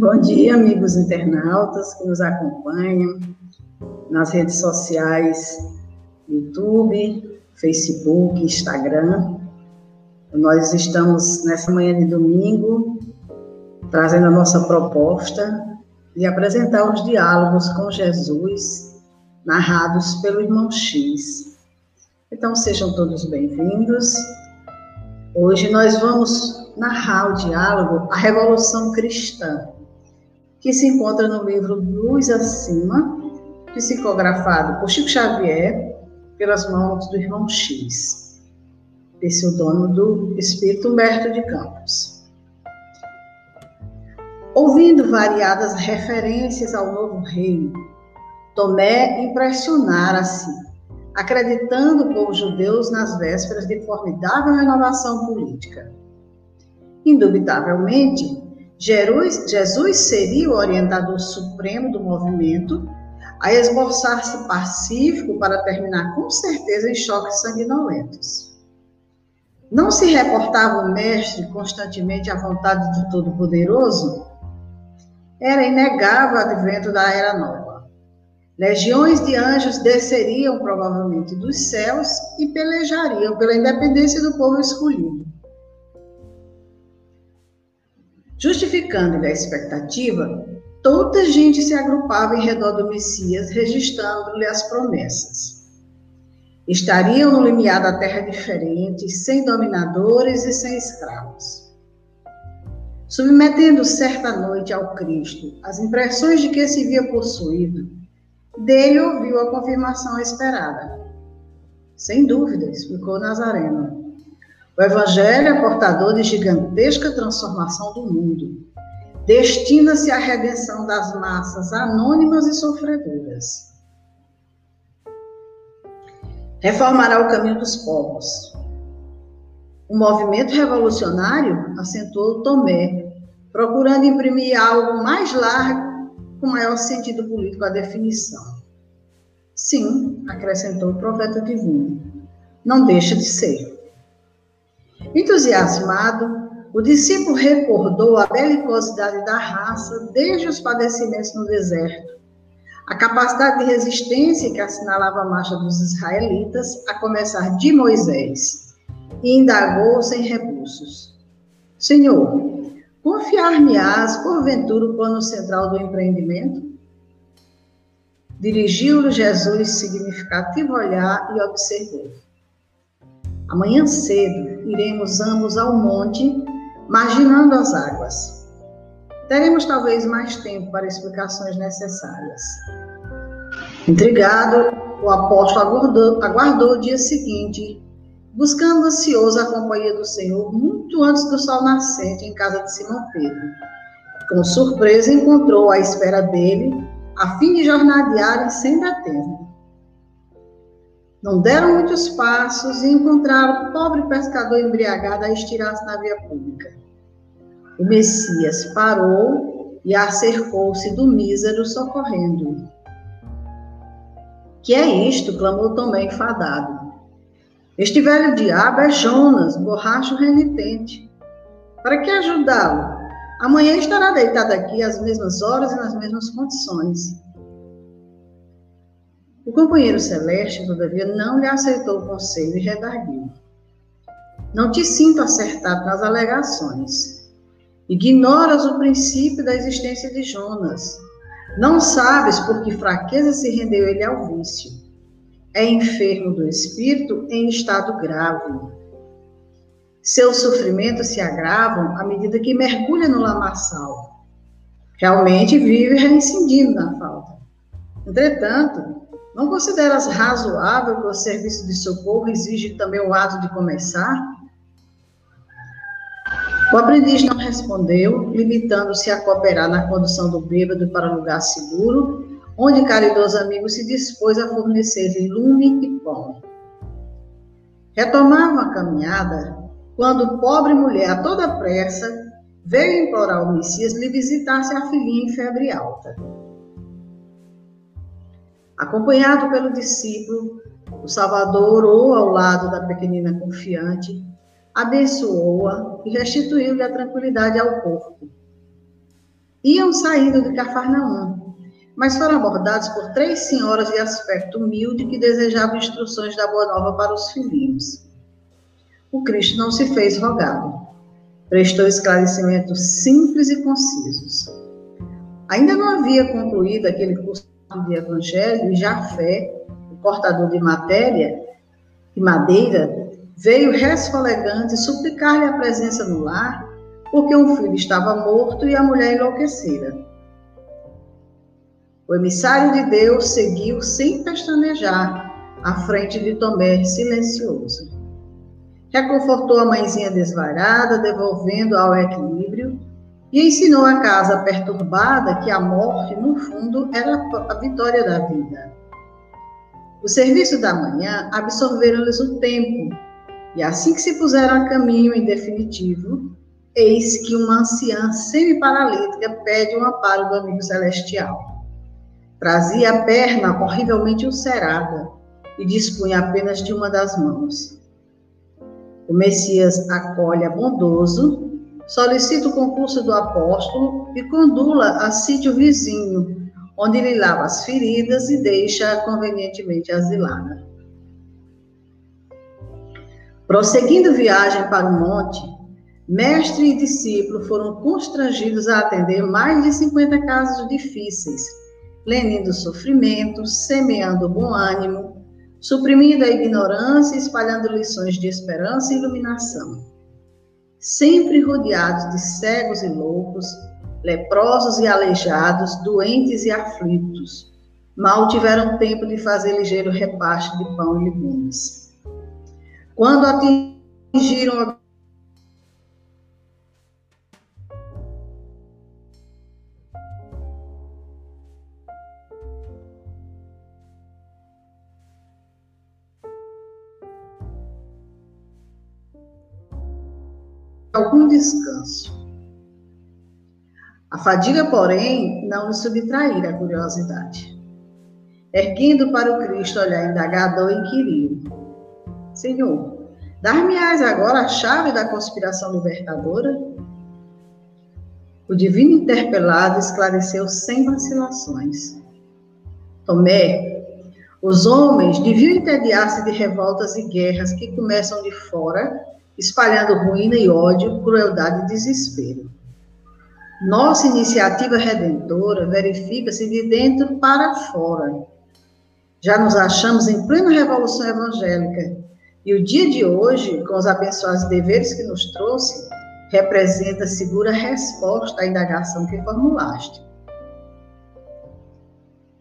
Bom dia, amigos internautas que nos acompanham nas redes sociais YouTube, Facebook, Instagram. Nós estamos nessa manhã de domingo trazendo a nossa proposta de apresentar os diálogos com Jesus narrados pelo irmão X. Então sejam todos bem-vindos. Hoje nós vamos narrar o diálogo A Revolução Cristã que se encontra no livro Luz Acima, psicografado por Chico Xavier, pelas mãos do irmão X, esse o dono do Espírito Humberto de Campos. Ouvindo variadas referências ao novo reino, Tomé impressionara-se, acreditando o povo judeu nas vésperas de formidável renovação política. Indubitavelmente, Jesus seria o orientador supremo do movimento, a esboçar-se pacífico para terminar com certeza em choques sanguinolentos. Não se reportava o mestre constantemente à vontade do Todo-Poderoso? Era inegável o advento da Era Nova. Legiões de anjos desceriam provavelmente dos céus e pelejariam pela independência do povo escolhido. Justificando-lhe a expectativa, toda a gente se agrupava em redor do Messias, registrando-lhe as promessas. Estariam no limiar da terra diferente, sem dominadores e sem escravos. Submetendo certa noite ao Cristo as impressões de que se via possuído, dele ouviu a confirmação esperada. Sem dúvida, explicou Nazareno, o Evangelho é portador de gigantesca transformação do mundo. Destina-se à redenção das massas anônimas e sofredoras. Reformará o caminho dos povos. O movimento revolucionário acentuou Tomé, procurando imprimir algo mais largo, com maior sentido político à definição. Sim, acrescentou o profeta divino, não deixa de ser. Entusiasmado, o discípulo recordou a belicosidade da raça desde os padecimentos no deserto, a capacidade de resistência que assinalava a marcha dos israelitas, a começar de Moisés, e indagou sem recursos: Senhor, confiar-me-ás, porventura, o plano central do empreendimento? Dirigiu-lhe Jesus significativo olhar e observou. Amanhã cedo iremos ambos ao monte, marginando as águas. Teremos talvez mais tempo para explicações necessárias. Intrigado, o apóstolo aguardou, aguardou o dia seguinte, buscando ansioso a companhia do Senhor muito antes do sol nascente em casa de Simão Pedro. Com surpresa, encontrou à espera dele, a fim de jornadearem sem dar tempo. Não deram muitos passos e encontraram o pobre pescador embriagado a estirar-se na via pública. O Messias parou e acercou-se do mísero, socorrendo-o. Que é isto? clamou Tomé enfadado. Este velho diabo é Jonas, borracho renitente. Para que ajudá-lo? Amanhã estará deitado aqui às mesmas horas e nas mesmas condições. O companheiro celeste, todavia, não lhe aceitou o conselho e redarguiu. Não te sinto acertado nas alegações. Ignoras o princípio da existência de Jonas. Não sabes por que fraqueza se rendeu ele ao vício. É enfermo do espírito em estado grave. Seus sofrimentos se agravam à medida que mergulha no lamaçal. Realmente vive reincidindo na falta. Entretanto, não consideras razoável que o serviço de socorro exige também o ato de começar? O aprendiz não respondeu, limitando-se a cooperar na condução do bêbado para lugar seguro, onde caridoso amigo se dispôs a fornecer-lhe lume e pão. Retomava a caminhada quando pobre mulher, a toda pressa, veio implorar ao Messias lhe visitasse a filhinha em febre alta. Acompanhado pelo discípulo, o Salvador orou ao lado da pequenina confiante, abençoou-a e restituiu-lhe a tranquilidade ao corpo. Iam saindo de Cafarnaum, mas foram abordados por três senhoras de aspecto humilde que desejavam instruções da Boa Nova para os filhinhos. O Cristo não se fez rogado, prestou esclarecimentos simples e concisos. Ainda não havia concluído aquele curso de evangelho e já fé, o portador de matéria, de madeira, veio resfolegante suplicar-lhe a presença no lar, porque um filho estava morto e a mulher enlouquecera. O emissário de Deus seguiu sem pestanejar à frente de Tomé, silencioso. Reconfortou a mãezinha desvairada, devolvendo ao equilíbrio, e ensinou a casa perturbada que a morte, no fundo, era a vitória da vida. O serviço da manhã absorveram-lhes o tempo, e assim que se puseram a caminho em definitivo, eis que uma anciã semi-paralítica pede um amparo do amigo celestial. Trazia a perna horrivelmente ulcerada e dispunha apenas de uma das mãos. O Messias acolhe a bondoso, solicita o concurso do apóstolo e condula a sítio vizinho, onde lhe lava as feridas e deixa convenientemente asilada. Prosseguindo viagem para o monte, mestre e discípulo foram constrangidos a atender mais de 50 casos difíceis lenindo sofrimento, semeando bom ânimo, suprimindo a ignorância e espalhando lições de esperança e iluminação. Sempre rodeados de cegos e loucos, leprosos e aleijados, doentes e aflitos, mal tiveram tempo de fazer ligeiro repaste de pão e legumes. Quando atingiram algum descanso. A fadiga, porém, não lhe subtraíra a curiosidade. Erguendo para o Cristo olhar indagador, inquiriu: Senhor, dar-me-ás agora a chave da conspiração libertadora? O divino interpelado esclareceu sem vacilações. Tomé, os homens deviam entediar-se de revoltas e guerras que começam de fora espalhando ruína e ódio, crueldade e desespero. Nossa iniciativa redentora verifica-se de dentro para fora. Já nos achamos em plena revolução evangélica e o dia de hoje, com os abençoados deveres que nos trouxe, representa segura resposta à indagação que formulaste.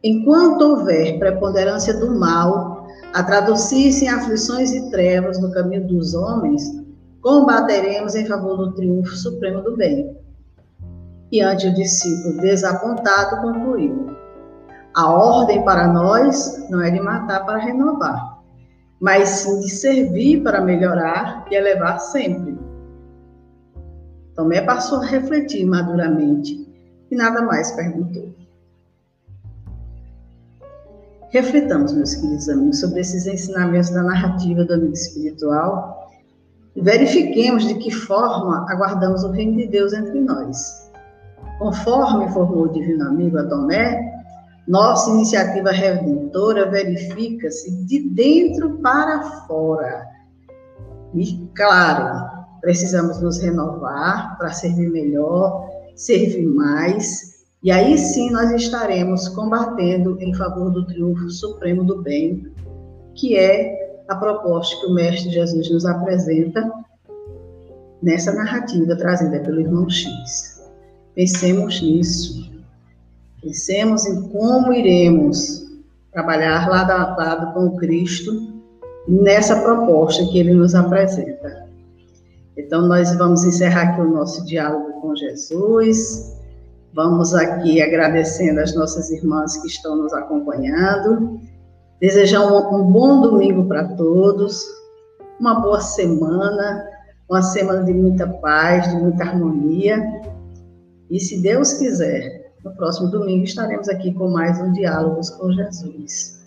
Enquanto houver preponderância do mal a traduzir-se em aflições e trevas no caminho dos homens, combateremos em favor do triunfo supremo do bem. E ante o discípulo desapontado, concluiu: A ordem para nós não é de matar para renovar, mas sim de servir para melhorar e elevar sempre. Tomé passou a refletir maduramente e nada mais perguntou. Refletamos, meus queridos amigos, sobre esses ensinamentos da narrativa do amigo espiritual verifiquemos de que forma aguardamos o reino de Deus entre nós. Conforme informou o divino amigo Atomé, nossa iniciativa redentora verifica-se de dentro para fora. E, claro, precisamos nos renovar para servir melhor, servir mais, e aí sim nós estaremos combatendo em favor do triunfo supremo do bem, que é a proposta que o Mestre Jesus nos apresenta nessa narrativa trazida pelo irmão X. Pensemos nisso. Pensemos em como iremos trabalhar lado a lado com Cristo nessa proposta que ele nos apresenta. Então, nós vamos encerrar aqui o nosso diálogo com Jesus. Vamos aqui agradecendo as nossas irmãs que estão nos acompanhando Desejar um, um bom domingo para todos, uma boa semana, uma semana de muita paz, de muita harmonia. E se Deus quiser, no próximo domingo estaremos aqui com mais um Diálogos com Jesus.